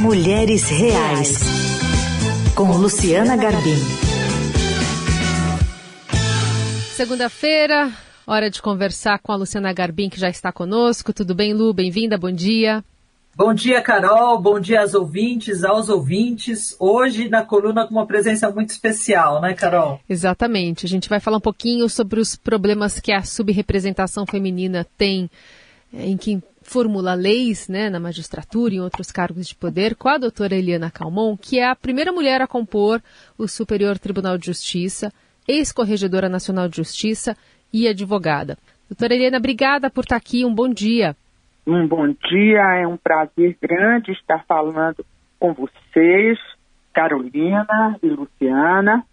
Mulheres Reais, com Luciana Garbim. Segunda-feira, hora de conversar com a Luciana Garbim, que já está conosco. Tudo bem, Lu? Bem-vinda, bom dia. Bom dia, Carol. Bom dia aos ouvintes, aos ouvintes. Hoje na coluna com uma presença muito especial, né, Carol? Exatamente. A gente vai falar um pouquinho sobre os problemas que a subrepresentação feminina tem em que formula leis né, na magistratura e em outros cargos de poder, com a doutora Eliana Calmon, que é a primeira mulher a compor o Superior Tribunal de Justiça, ex-corregedora nacional de Justiça e advogada. Doutora Eliana, obrigada por estar aqui. Um bom dia. Um bom dia, é um prazer grande estar falando com vocês, Carolina e Luciana,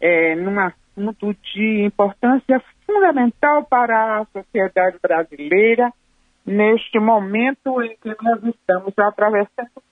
é, num assunto de importância fundamental para a sociedade brasileira, neste momento em que nós estamos atravessando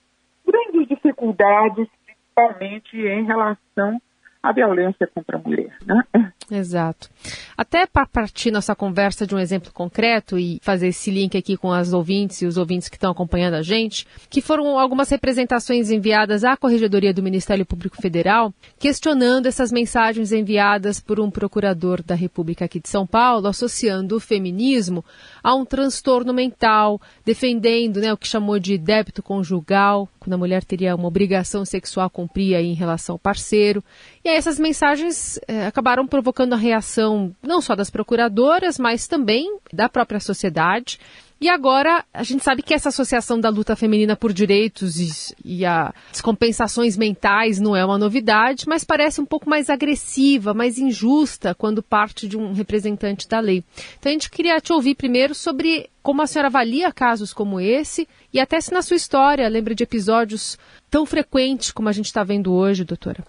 grandes dificuldades, principalmente em relação à violência contra a mulher. Né? Exato. Até para partir nossa conversa de um exemplo concreto e fazer esse link aqui com as ouvintes e os ouvintes que estão acompanhando a gente, que foram algumas representações enviadas à Corregedoria do Ministério Público Federal, questionando essas mensagens enviadas por um procurador da República aqui de São Paulo, associando o feminismo a um transtorno mental, defendendo né, o que chamou de débito conjugal, quando a mulher teria uma obrigação sexual a cumprir em relação ao parceiro. E aí essas mensagens eh, acabaram provocando a reação não só das procuradoras, mas também da própria sociedade. E agora a gente sabe que essa associação da luta feminina por direitos e, e as compensações mentais não é uma novidade, mas parece um pouco mais agressiva, mais injusta quando parte de um representante da lei. Então a gente queria te ouvir primeiro sobre como a senhora avalia casos como esse e até se na sua história lembra de episódios tão frequentes como a gente está vendo hoje, doutora.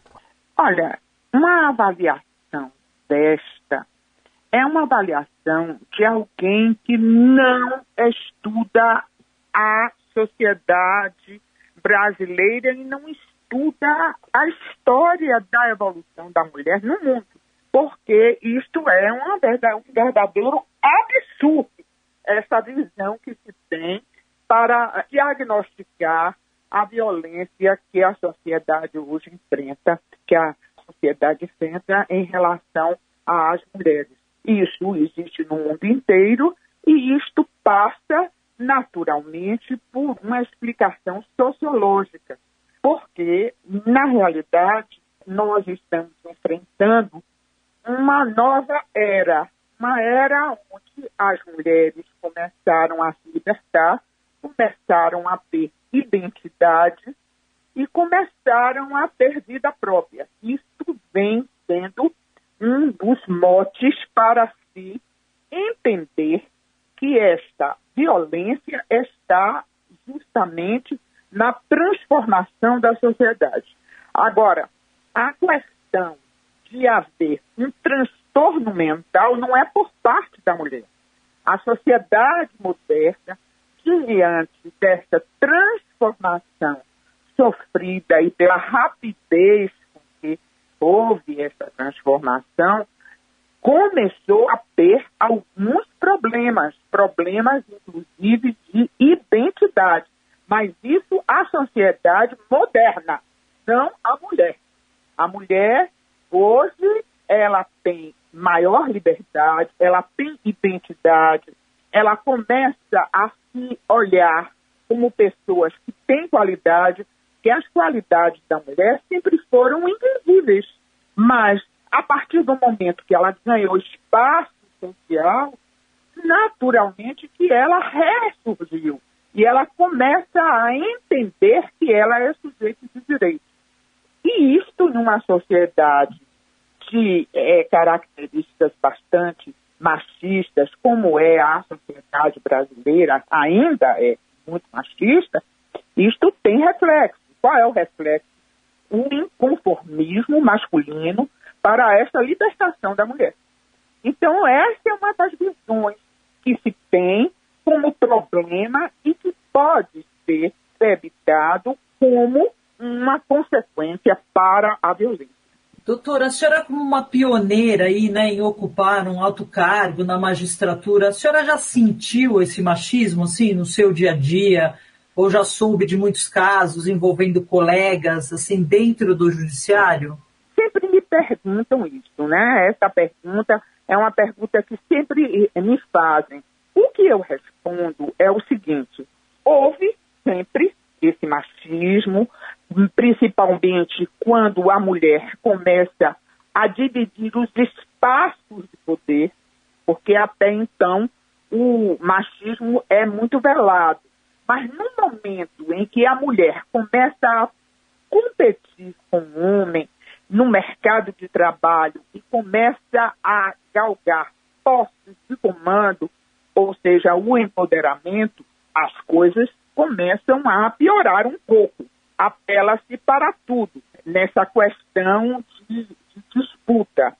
Olha, uma avaliação desta. É uma avaliação de alguém que não estuda a sociedade brasileira e não estuda a história da evolução da mulher no mundo, porque isto é um verdadeiro absurdo, essa visão que se tem para diagnosticar a violência que a sociedade hoje enfrenta, que a sociedade enfrenta em relação às mulheres. Isso existe no mundo inteiro e isto passa naturalmente por uma explicação sociológica, porque, na realidade, nós estamos enfrentando uma nova era, uma era onde as mulheres começaram a se libertar, começaram a ter identidade e começaram a ter vida própria. Isso vem sendo um dos motes para se entender que esta violência está justamente na transformação da sociedade. Agora, a questão de haver um transtorno mental não é por parte da mulher. A sociedade moderna, diante dessa transformação sofrida e pela rapidez houve essa transformação, começou a ter alguns problemas, problemas inclusive de identidade. Mas isso a sociedade moderna, não a mulher. A mulher, hoje, ela tem maior liberdade, ela tem identidade, ela começa a se olhar como pessoas que têm qualidade, que as qualidades da mulher sempre foram invisíveis. Mas, a partir do momento que ela ganhou espaço social, naturalmente que ela ressurgiu. E ela começa a entender que ela é sujeito de direitos. E isto numa sociedade de é, características bastante machistas, como é a sociedade brasileira, ainda é muito machista, isto tem reflexo. Qual é o reflexo? Um inconformismo masculino para essa libertação da mulher. Então, essa é uma das visões que se tem como problema e que pode ser evitado como uma consequência para a violência. Doutora, a senhora como uma pioneira aí, né, em ocupar um alto cargo na magistratura, a senhora já sentiu esse machismo, assim, no seu dia a dia, ou já soube de muitos casos envolvendo colegas, assim, dentro do judiciário? Sempre me perguntam isso, né? Essa pergunta é uma pergunta que sempre me fazem. O que eu respondo é o seguinte: houve sempre esse machismo, principalmente quando a mulher começa a dividir os espaços de poder, porque até então o machismo é muito velado. Mas no momento em que a mulher começa a competir com o homem no mercado de trabalho e começa a galgar postos de comando, ou seja, o empoderamento, as coisas começam a piorar um pouco. Apela-se para tudo nessa questão de, de disputa,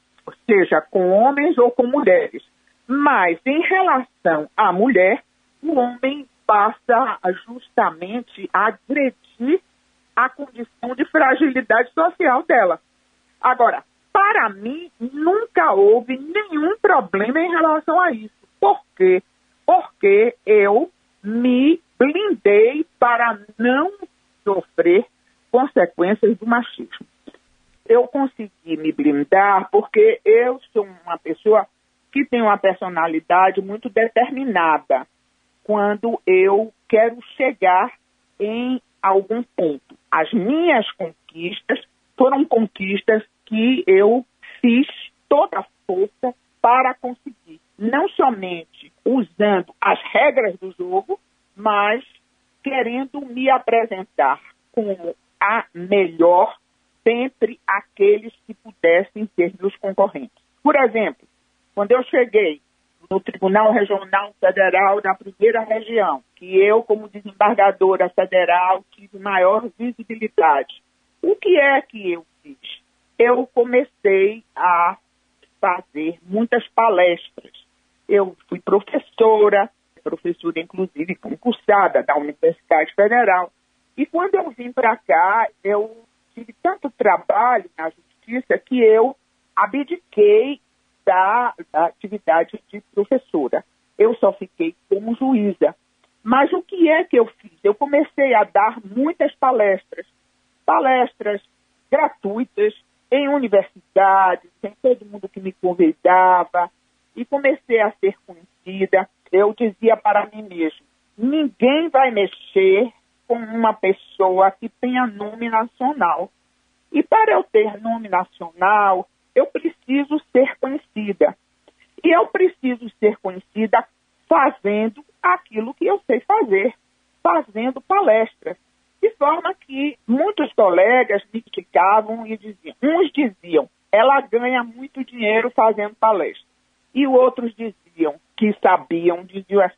seja com homens ou com mulheres. Mas em relação à mulher, o homem passa justamente a agredir a condição de fragilidade social dela. Agora, para mim, nunca houve nenhum problema em relação a isso. Por quê? Porque eu me blindei para não sofrer consequências do machismo. Eu consegui me blindar porque eu sou uma pessoa que tem uma personalidade muito determinada quando eu quero chegar em algum ponto. As minhas conquistas foram conquistas que eu fiz toda a força para conseguir. Não somente usando as regras do jogo, mas querendo me apresentar como a melhor dentre aqueles que pudessem ser meus concorrentes. Por exemplo, quando eu cheguei no Tribunal Regional Federal da primeira região, que eu, como desembargadora federal, tive maior visibilidade. O que é que eu fiz? Eu comecei a fazer muitas palestras. Eu fui professora, professora inclusive concursada da Universidade Federal. E quando eu vim para cá, eu tive tanto trabalho na justiça que eu abdiquei da, da atividade de professora. Eu só fiquei como juíza. Mas o que é que eu fiz? Eu comecei a dar muitas palestras, palestras gratuitas em universidades, em todo mundo que me convidava, e comecei a ser conhecida. Eu dizia para mim mesmo: ninguém vai mexer com uma pessoa que tenha nome nacional. E para eu ter nome nacional, eu preciso ser conhecida. E eu preciso ser conhecida fazendo aquilo que eu sei fazer, fazendo palestras. De forma que muitos colegas me criticavam e diziam, uns diziam, ela ganha muito dinheiro fazendo palestra. E outros diziam, que sabiam, diziam assim,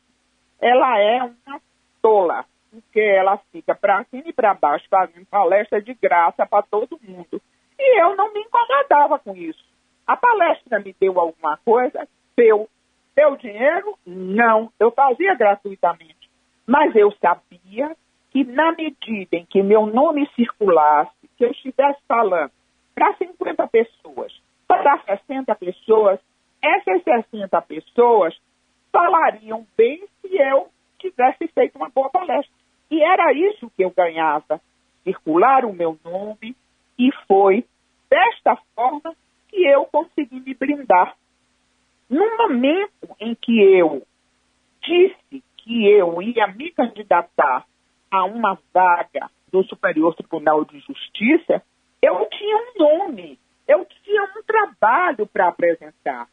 ela é uma tola, porque ela fica para cima e para baixo fazendo palestra de graça para todo mundo. E eu não me incomodava com isso. A palestra me deu alguma coisa? Deu. Deu dinheiro? Não. Eu fazia gratuitamente. Mas eu sabia que na medida em que meu nome circulasse, que eu estivesse falando para 50 pessoas, para 60 pessoas, essas 60 pessoas falariam bem se eu tivesse feito uma boa palestra. E era isso que eu ganhava, circular o meu nome, e foi desta forma que eu consegui me blindar. No momento em que eu disse que eu ia me candidatar a uma vaga do Superior Tribunal de Justiça, eu tinha um nome, eu tinha um trabalho para apresentar.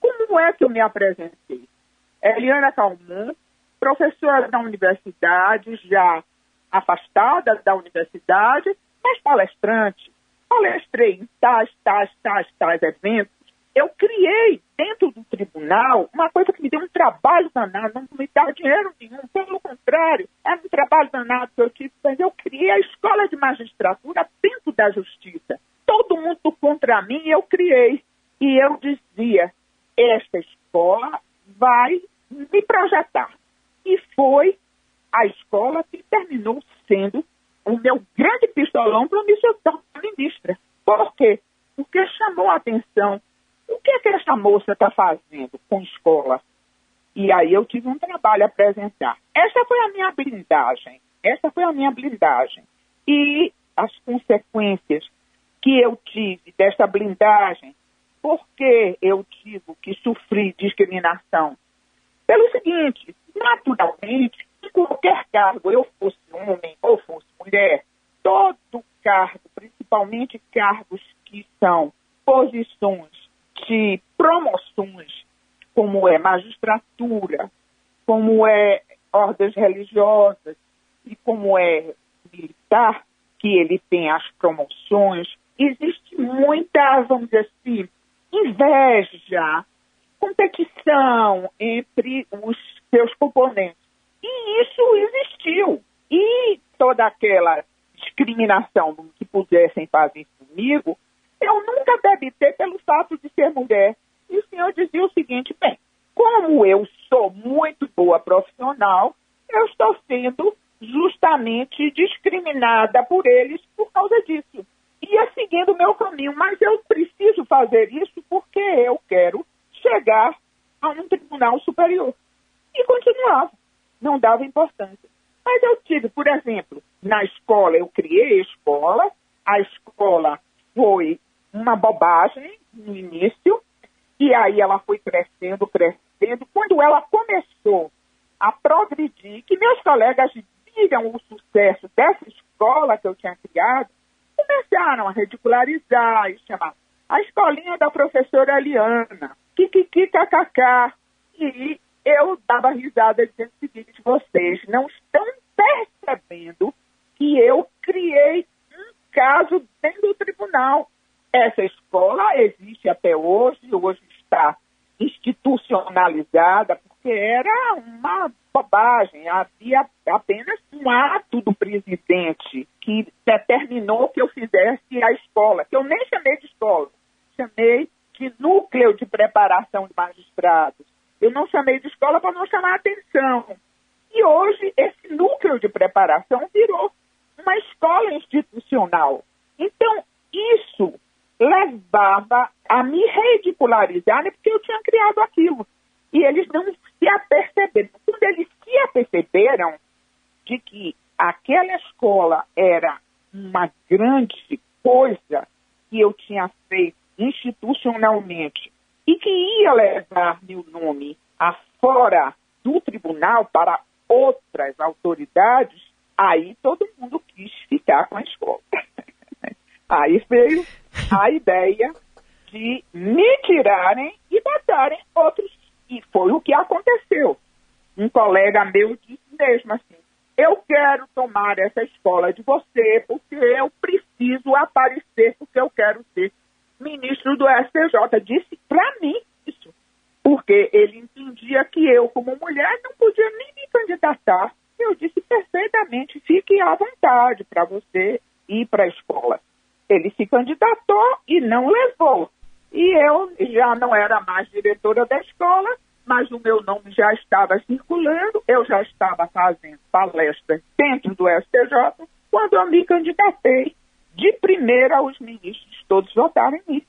Como é que eu me apresentei? Eliana Calmon, professora da universidade, já afastada da universidade, mas palestrante. Palestrei em tais, tais, tais, tais eventos. Eu criei dentro do tribunal uma coisa que me deu um trabalho danado, não me dá dinheiro nenhum, pelo contrário, era um trabalho danado que eu tive, mas eu criei a escola de magistratura dentro da justiça. Todo mundo contra mim eu criei. E eu dizia, esta escola vai me projetar. E foi a escola que terminou sendo o meu grande pistolão para me soltar ministra. Por quê? Porque chamou a atenção. O que é que essa moça está fazendo com escola? E aí eu tive um trabalho a apresentar. Essa foi a minha blindagem essa foi a minha blindagem. E as consequências que eu tive desta blindagem, por que eu digo que sofri discriminação? Pelo seguinte, naturalmente, em qualquer cargo, eu fosse homem ou fosse mulher, todo cargo, principalmente cargos que são posições de promoções, como é magistratura, como é ordens religiosas e como é militar, que ele tem as promoções, existe muita, vamos dizer assim, inveja, competição entre os seus componentes. E isso existiu. E toda aquela discriminação que pudessem fazer comigo, eu nunca debitei pelo fato de ser mulher. E o senhor dizia o seguinte: bem, como eu sou muito boa profissional, eu estou sendo justamente discriminada por eles por causa disso. Ia seguindo o meu caminho, mas eu preciso fazer isso porque eu quero chegar a um tribunal superior. E continuava, não dava importância. Mas eu tive, por exemplo, na escola, eu criei a escola, a escola foi uma bobagem no início, e aí ela foi crescendo, crescendo. Quando ela começou a progredir, que meus colegas viram o sucesso dessa escola que eu tinha criado, começaram a ridicularizar e chamar a escolinha da professora Eliana, kikikikakk. E eu dava risada dizendo o seguinte, vocês não estão percebendo que eu criei um caso dentro do tribunal. Essa escola existe até hoje, hoje está institucionalizada, porque era uma bobagem. Havia apenas um ato do presidente que determinou que eu fizesse a escola, que eu nem chamei de escola, chamei de núcleo de preparação de magistrados. Eu não chamei de escola para não chamar atenção. E hoje esse núcleo de preparação virou uma escola institucional. Então, isso levava a me ridicularizar, porque eu tinha criado aquilo. E eles não se aperceberam. Quando eles se aperceberam de que aquela escola era uma grande coisa que eu tinha feito institucionalmente e que ia levar meu nome afora do tribunal para outras autoridades, aí todo mundo quis ficar com a escola. aí veio a ideia de me tirarem e botarem outros. E foi o que aconteceu. Um colega meu disse mesmo assim: eu quero tomar essa escola de você porque eu preciso aparecer, porque eu quero ser ministro do STJ. Disse para mim isso. Porque ele entendia que eu, como mulher, não podia nem me candidatar. Eu disse perfeitamente: fique à vontade para você ir para a escola. Ele se candidatou e não levou. E eu já não era mais diretora da escola, mas o meu nome já estava circulando, eu já estava fazendo palestras dentro do STJ, quando eu me candidatei, de primeira os ministros todos votaram em mim.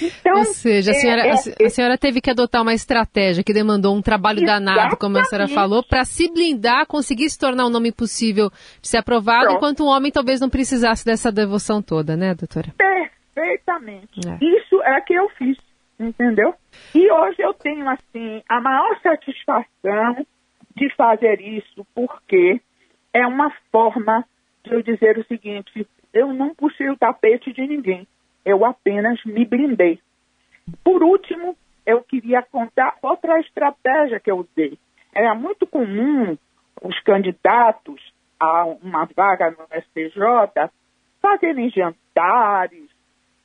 Então, Ou seja, a senhora, é, é, a senhora, teve que adotar uma estratégia que demandou um trabalho danado, como a senhora falou, para se blindar, conseguir se tornar um nome possível de ser aprovado, Pronto. enquanto um homem talvez não precisasse dessa devoção toda, né, doutora? Perfeitamente. É. Isso é que eu fiz, entendeu? E hoje eu tenho, assim, a maior satisfação de fazer isso, porque é uma forma de eu dizer o seguinte: eu não puxei o tapete de ninguém eu apenas me blindei. Por último, eu queria contar outra estratégia que eu usei. Era muito comum os candidatos a uma vaga no STJ fazerem jantares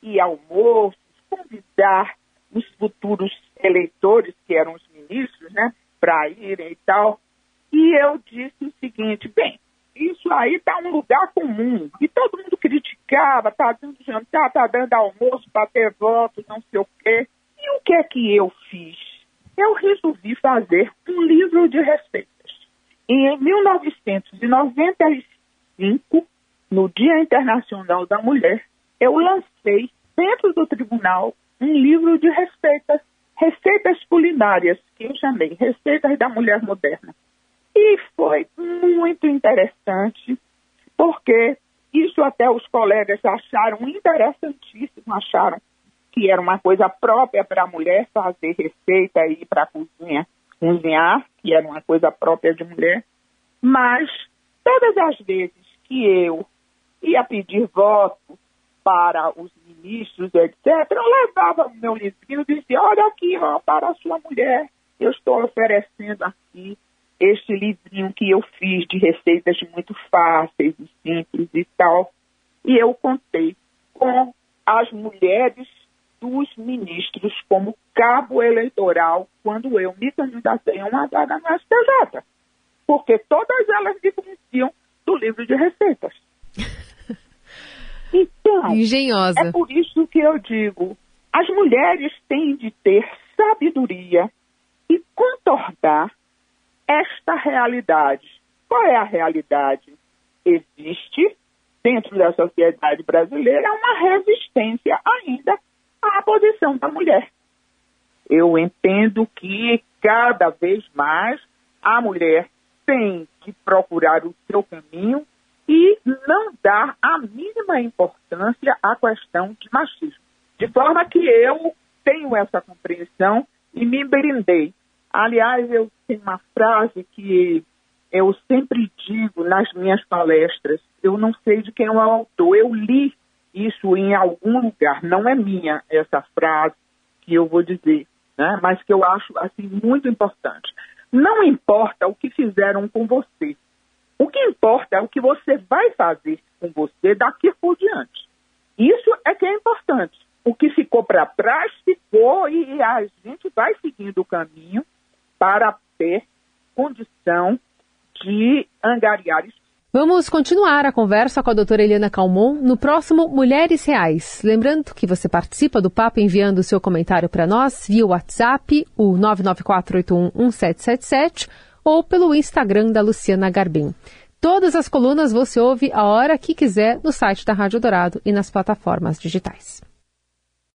e almoços, convidar os futuros eleitores, que eram os ministros, né, para irem e tal. E eu disse o seguinte: bem, isso aí está um lugar comum. E todo mundo criticava, está dando jantar, está dando almoço para ter voto, não sei o quê. E o que é que eu fiz? Eu resolvi fazer um livro de receitas. E em 1995, no Dia Internacional da Mulher, eu lancei dentro do tribunal um livro de receitas, receitas culinárias, que eu chamei Receitas da Mulher Moderna. E foi muito interessante, porque isso até os colegas acharam interessantíssimo, acharam que era uma coisa própria para a mulher fazer receita e ir para a cozinha cozinhar, que era uma coisa própria de mulher. Mas todas as vezes que eu ia pedir voto para os ministros, etc., eu levava o meu livrinho e dizia, olha aqui, ó, para a sua mulher, eu estou oferecendo aqui este livrinho que eu fiz de receitas muito fáceis e simples e tal. E eu contei com as mulheres dos ministros como cabo eleitoral quando eu me candidatei a uma vaga no STJ. Porque todas elas me conheciam do livro de receitas. Então, Engenhosa. é por isso que eu digo, as mulheres têm de ter sabedoria e contornar esta realidade. Qual é a realidade? Existe, dentro da sociedade brasileira, uma resistência ainda à posição da mulher. Eu entendo que cada vez mais a mulher tem que procurar o seu caminho e não dar a mínima importância à questão de machismo. De forma que eu tenho essa compreensão e me brindei. Aliás, eu tenho uma frase que eu sempre digo nas minhas palestras, eu não sei de quem é o autor, eu li isso em algum lugar, não é minha essa frase que eu vou dizer, né? mas que eu acho assim muito importante. Não importa o que fizeram com você, o que importa é o que você vai fazer com você daqui por diante. Isso é que é importante. O que ficou para trás ficou e a gente vai seguindo o caminho para ter condição de angariar isso. Vamos continuar a conversa com a doutora Eliana Calmon no próximo Mulheres Reais. Lembrando que você participa do papo enviando o seu comentário para nós via WhatsApp, o 994811777 ou pelo Instagram da Luciana Garbim. Todas as colunas você ouve a hora que quiser no site da Rádio Dourado e nas plataformas digitais.